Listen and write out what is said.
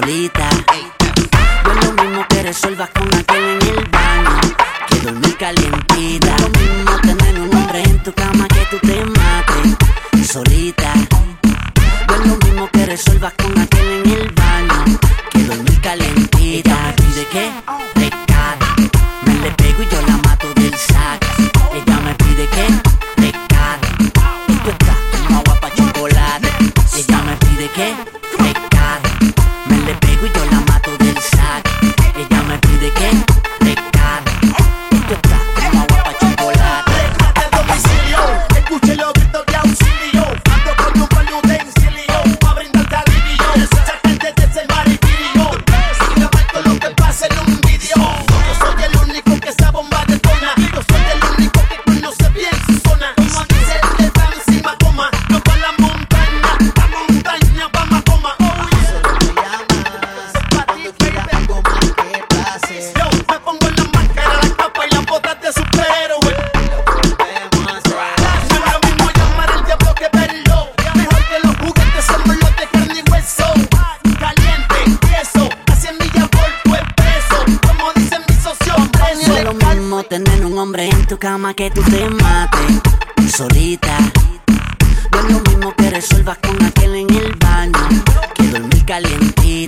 solita. No es lo mismo que resuelvas con aquel en el baño que dormir calientita. No es lo mismo tener un hombre en tu cama que tú te mates solita. No es lo mismo que resuelvas con aquel en en tu cama que tú te mates solita. No es lo mismo que resuelvas con aquel en el baño que dormir calientito